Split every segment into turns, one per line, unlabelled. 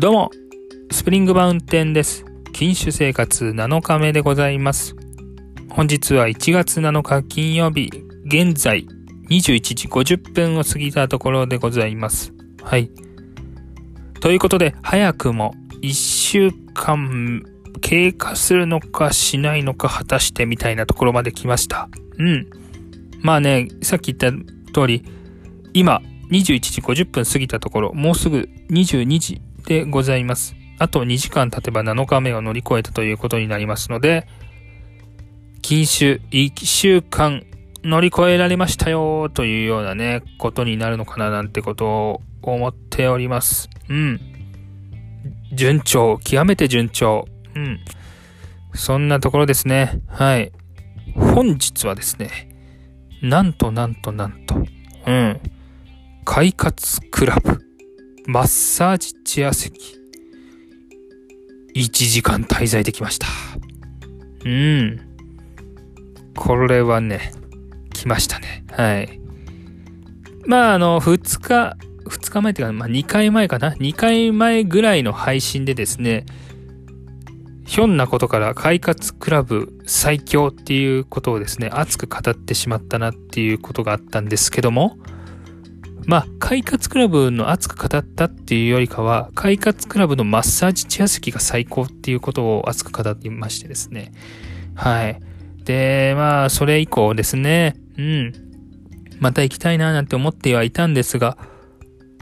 どうも、スプリングマウンテンです。禁酒生活7日目でございます。本日は1月7日金曜日、現在21時50分を過ぎたところでございます。はい。ということで、早くも1週間経過するのかしないのか果たしてみたいなところまで来ました。うん。まあね、さっき言った通り、今、21時50分過ぎたところ、もうすぐ22時でございます。あと2時間経てば7日目を乗り越えたということになりますので、禁酒1週間乗り越えられましたよというようなね、ことになるのかななんてことを思っております。うん。順調、極めて順調。うん。そんなところですね。はい。本日はですね、なんとなんとなんと、うん。快活クラブ、マッサージチェア席、1時間滞在できました。うん。これはね、来ましたね。はい。まあ、あの、2日、2日前っていうか、まあ、2回前かな ?2 回前ぐらいの配信でですね、ひょんなことから快活クラブ最強っていうことをですね、熱く語ってしまったなっていうことがあったんですけども、まあ、快活クラブの熱く語ったっていうよりかは、快活クラブのマッサージチェア席が最高っていうことを熱く語っていましてですね。はい。で、まあ、それ以降ですね、うん。また行きたいななんて思ってはいたんですが、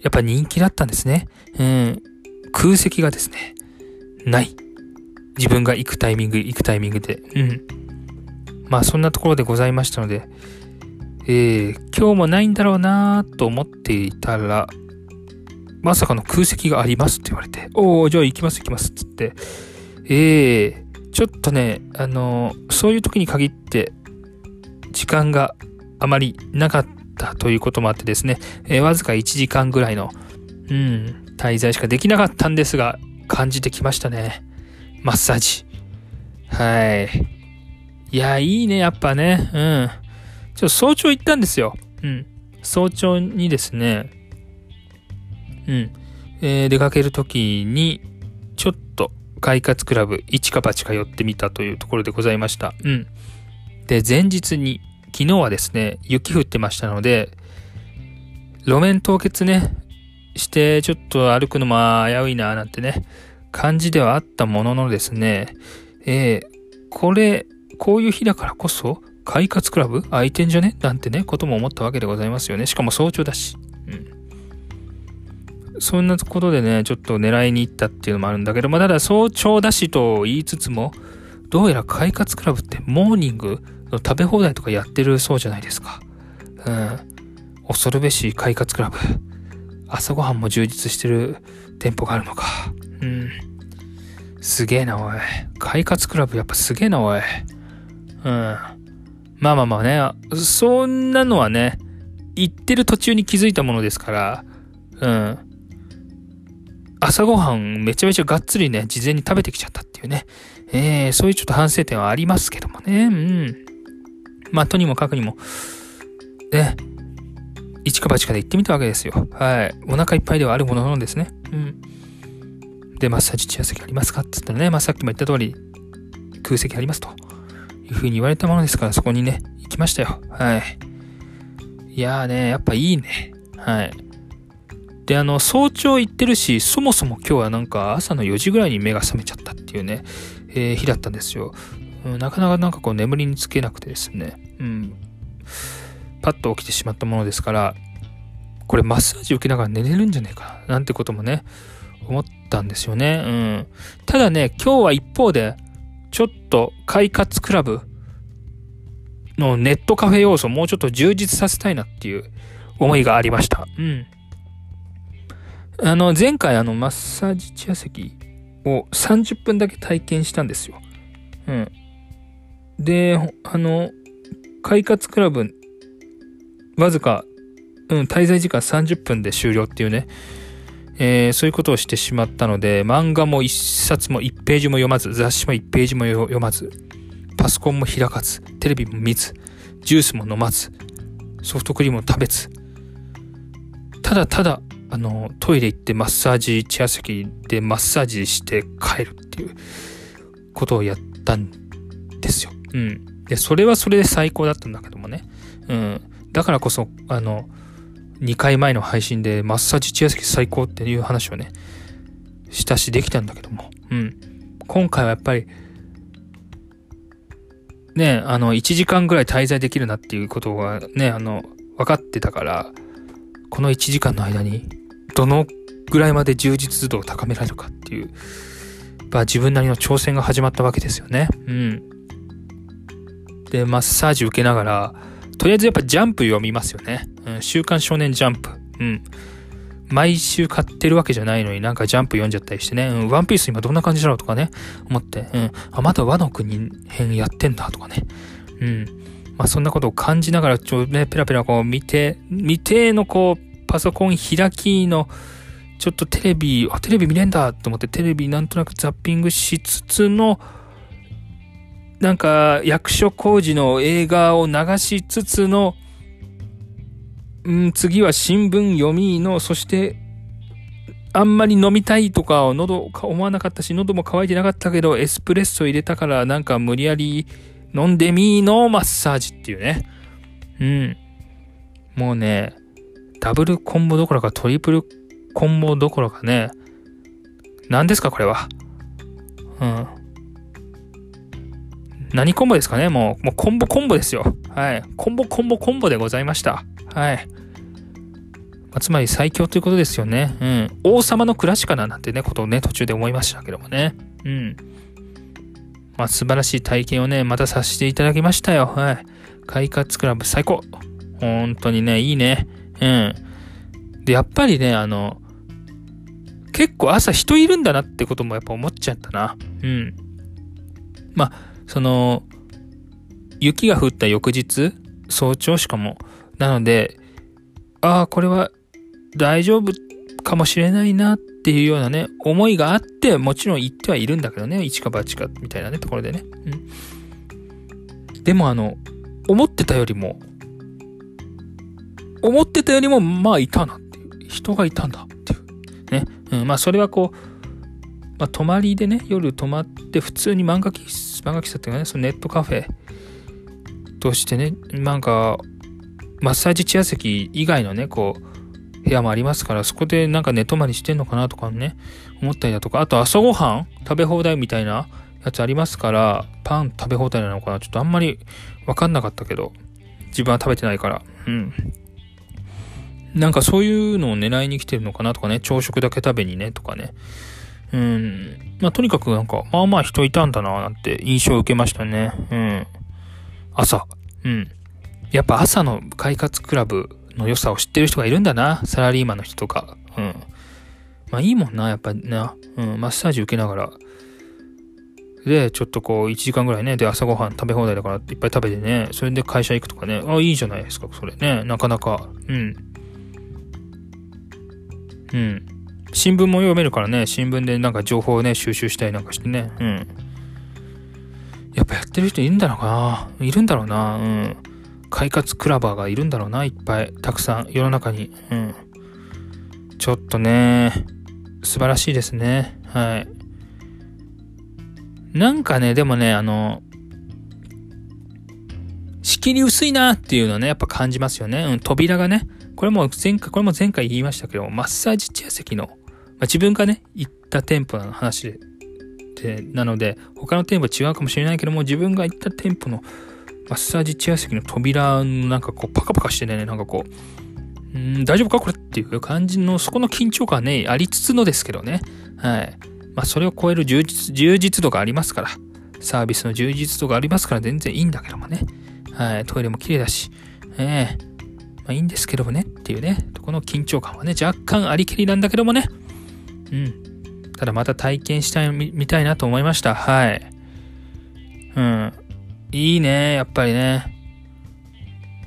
やっぱ人気だったんですね。うん。空席がですね、ない。自分が行くタイミング、行くタイミングで。うん。まあそんなところでございましたので、えー、今日もないんだろうなと思っていたら、まさかの空席がありますって言われて、おー、じゃあ行きます行きますっつって、えー、ちょっとね、あのー、そういう時に限って、時間があまりなかったということもあってですね、えー、わずか1時間ぐらいの、うん、滞在しかできなかったんですが、感じてきましたね。マッサージ。はい。いや、いいね、やっぱね。うん。ちょ早朝行ったんですよ。うん。早朝にですね、うん。えー、出かけるときに、ちょっと、快活クラブ、一か八か寄ってみたというところでございました。うん。で、前日に、昨日はですね、雪降ってましたので、路面凍結ね、して、ちょっと歩くのも危ういな、なんてね、感じではあったもののですね、えー、これ、こういう日だからこそ、快活クラブ？空いてんじゃね？なんてね、ことも思ったわけでございますよね。しかも早朝だし。うん。そんなことでね、ちょっと狙いに行ったっていうのもあるんだけど、まあ、ただ早朝だしと言いつつも、どうやら快活クラブってモーニングの食べ放題とかやってるそうじゃないですか。うん。恐るべし快活クラブ。朝ごはんも充実してる店舗があるのか。うん。すげえな、おい。快活クラブやっぱすげえな、おい。うん。まあまあまあね、そんなのはね、行ってる途中に気づいたものですから、うん。朝ごはんめちゃめちゃがっつりね、事前に食べてきちゃったっていうね。えー、そういうちょっと反省点はありますけどもね。うん。まあ、とにもかくにも、ね、一か八かで行ってみたわけですよ。はい。お腹いっぱいではあるもののですね。うん。で、マッサージチェア席ありますかって言ったらね、まあ、さっきも言った通り、空席ありますと。いうふうに言われたものですから、そこにね、行きましたよ。はい。いやーね、やっぱいいね。はい。で、あの、早朝行ってるし、そもそも今日はなんか朝の4時ぐらいに目が覚めちゃったっていうね、えー、日だったんですよ。うん、なかなかなんかこう眠りにつけなくてですね、うん。パッと起きてしまったものですから、これマッサージ受けながら寝れるんじゃねえかな、なんてこともね、思ったんですよね。うん。ただね、今日は一方で、ちょっと快活クラブのネットカフェ要素をもうちょっと充実させたいなっていう思いがありました。うん。あの、前回あの、マッサージチェア席を30分だけ体験したんですよ。うん。で、あの、快活クラブ、わずか、うん、滞在時間30分で終了っていうね、えー、そういうことをしてしまったので、漫画も一冊も一ページも読まず、雑誌も一ページも読まず、パソコンも開かず、テレビも見ず、ジュースも飲まず、ソフトクリームも食べず、ただただあの、トイレ行ってマッサージ、チェア席でマッサージして帰るっていうことをやったんですよ。うん。で、それはそれで最高だったんだけどもね。うん。だからこそ、あの、2回前の配信でマッサージチェア席最高っていう話をね、したしできたんだけども。うん。今回はやっぱり、ね、あの、1時間ぐらい滞在できるなっていうことがね、あの、分かってたから、この1時間の間に、どのぐらいまで充実度を高められるかっていう、まあ自分なりの挑戦が始まったわけですよね。うん。で、マッサージ受けながら、とりあえずやっぱジャンプ読みますよね。ん、週刊少年ジャンプ。うん。毎週買ってるわけじゃないのになんかジャンプ読んじゃったりしてね、うん、ワンピース今どんな感じだろうとかね、思って、うん、あ、まだ和の国編やってんだとかね、うん。まあそんなことを感じながら、ちょ、ね、ペラペラこう見て、見てのこう、パソコン開きの、ちょっとテレビ、あ、テレビ見れんだと思ってテレビなんとなくザッピングしつつの、なんか役所工事の映画を流しつつの、ん、次は新聞読みの、そして、あんまり飲みたいとかを喉思わなかったし、喉も渇いてなかったけど、エスプレッソ入れたからなんか無理やり飲んでみーのマッサージっていうね。うん。もうね、ダブルコンボどころかトリプルコンボどころかね、何ですかこれは？うん。何コンボですかねもう、もうコンボコンボですよ。はい。コンボコンボコンボでございました。はい。まあ、つまり最強ということですよね。うん。王様の暮らしかななんてね、ことをね、途中で思いましたけどもね。うん。まあ、素晴らしい体験をね、またさせていただきましたよ。はい。快活クラブ最高。本当にね、いいね。うん。で、やっぱりね、あの、結構朝人いるんだなってこともやっぱ思っちゃったな。うん。まあ、その、雪が降った翌日、早朝しかも。なので、ああ、これは大丈夫かもしれないなっていうようなね、思いがあって、もちろん行ってはいるんだけどね、一か八かみたいなね、ところでね。うん。でもあの、思ってたよりも、思ってたよりも、まあいたなっていう。人がいたんだっていう。ね。うん、まあそれはこう、まあ泊まりでね、夜泊まって普通に漫画喫茶、漫画喫茶っていうかね、そのネットカフェとしてね、なんか、マッサージチェア席以外のね、こう、部屋もありますから、そこでなんか寝泊まりしてんのかなとかね、思ったりだとか、あと朝ごはん食べ放題みたいなやつありますから、パン食べ放題なのかなちょっとあんまりわかんなかったけど、自分は食べてないから、うん。なんかそういうのを狙いに来てるのかなとかね、朝食だけ食べにね、とかね。うん。まあとにかくなんか、まあまあ人いたんだな、なんて印象を受けましたね。うん。朝。うん。やっぱ朝の快活クラブの良さを知ってる人がいるんだな。サラリーマンの人とか。うん。まあいいもんな、やっぱな。うん、マッサージ受けながら。で、ちょっとこう、1時間ぐらいね、で、朝ごはん食べ放題だからっていっぱい食べてね、それで会社行くとかね、あ、いいじゃないですか、それね。なかなか。うん。うん。新聞も読めるからね、新聞でなんか情報をね、収集したりなんかしてね。うん。やっぱやってる人いるんだろうな。いるんだろうな。うん。快活クラバーがいるんだろうな、いっぱい。たくさん、世の中に。うん。ちょっとね、素晴らしいですね。はい。なんかね、でもね、あの、仕切り薄いなっていうのはね、やっぱ感じますよね。うん、扉がね。これも前回、これも前回言いましたけど、マッサージチェア席の、まあ、自分がね、行った店舗の話で、なので、他の店舗は違うかもしれないけども、自分が行った店舗のマッサージチェア席の扉、なんかこう、パカパカしてね、なんかこう、ん大丈夫か？これっていう感じの、そこの緊張感ね、ありつつのですけどね。はい。まあ、それを超える充実、充実度がありますから、サービスの充実度がありますから全然いいんだけどもね。はい。トイレも綺麗だし、ええまあいいんですけどもねっていうね、この緊張感はね、若干ありきりなんだけどもね。うん。ただまた体験したいみたいなと思いました。はい。うん。いいね、やっぱりね。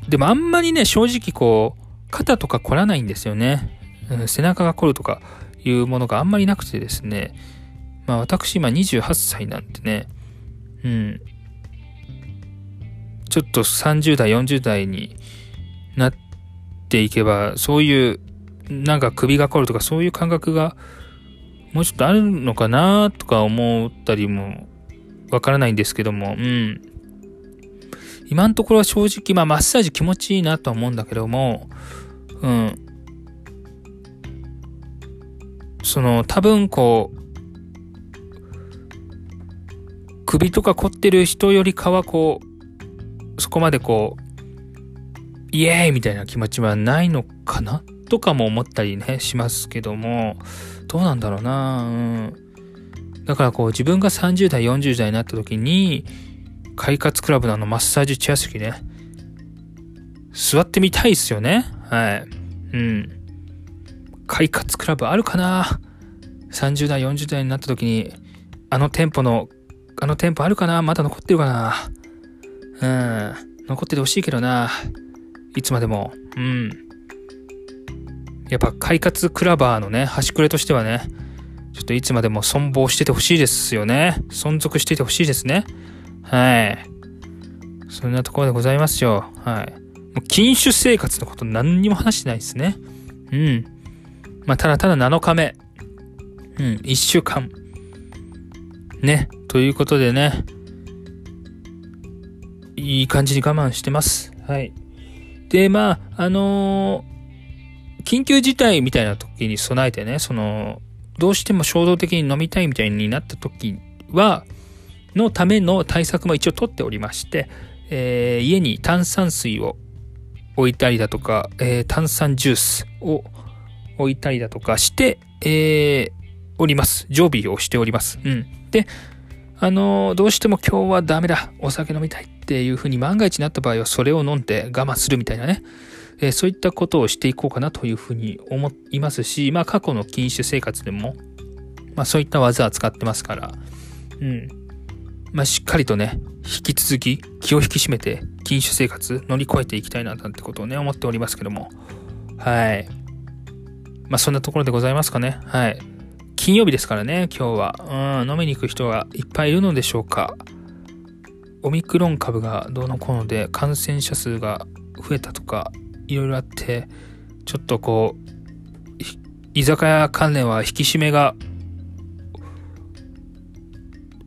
でもあんまりね、正直こう、肩とか凝らないんですよね。うん、背中が凝るとかいうものがあんまりなくてですね。まあ私今28歳なんでね、うん。ちょっと30代、40代になっていけば、そういう、なんか首が凝るとかそういう感覚がもうちょっとあるのかなとか思ったりもわからないんですけども、うん。今のところは正直、まあマッサージ気持ちいいなとは思うんだけども、うん。その、多分こう、首とか凝ってる人よりかはこう、そこまでこう、イエーイみたいな気持ちはないのかな？とかも思ったりね、しますけども、どうなんだろうなうん。だからこう自分が30代、40代になった時に、快活クラブのあのマッサージチェア席ね、座ってみたいっすよね。はい。うん。快活クラブあるかな ?30 代、40代になった時に、あの店舗の、あの店舗あるかな？まだ残ってるかな？うん。残っててほしいけどな。いつまでも。うん。やっぱ快活クラバーのね、端くれとしてはね、ちょっといつまでも存亡しててほしいですよね。存続しててほしいですね。はい。そんなところでございますよ。はい。もう禁酒生活のこと何にも話してないですね。うん。まあ、ただただ7日目。うん、1週間。ね。ということでね。いい感じに我慢してます。はい。で、まあ、あのー、緊急事態みたいな時に備えてね、その、どうしても衝動的に飲みたいみたいになった時は、のための対策も一応取っておりまして、えー、家に炭酸水を置いたりだとか、えー、炭酸ジュースを置いたりだとかして、えー、おります。常備をしております。うん。で、あの、どうしても今日はダメだ。お酒飲みたいっていうふうに万が一になった場合はそれを飲んで我慢するみたいなね。え、そういったことをしていこうかなというふうに思いますし、まあ過去の禁酒生活でも、まあそういった技は使ってますから、うん。まあしっかりとね、引き続き気を引き締めて禁酒生活乗り越えていきたいななんてことをね、思っておりますけども。はい。まあそんなところでございますかね。はい。金曜日ですからね、今日は。うん、飲みに行く人がいっぱいいるのでしょうか。オミクロン株がどうのこうので感染者数が増えたとか、いろいろあって、ちょっとこう、居酒屋関連は引き締めが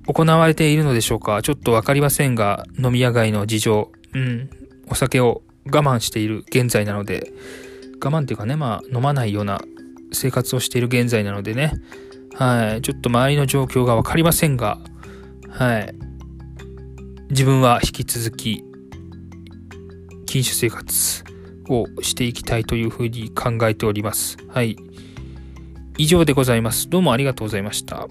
行われているのでしょうか？ちょっとわかりませんが、飲み屋街の事情、うん、お酒を我慢している現在なので、我慢っていうかね、まあ飲まないような生活をしている現在なのでね、はい、ちょっと周りの状況がわかりませんが、はい、自分は引き続き禁酒生活をしていきたいというふうに考えております。はい。以上でございます。どうもありがとうございました。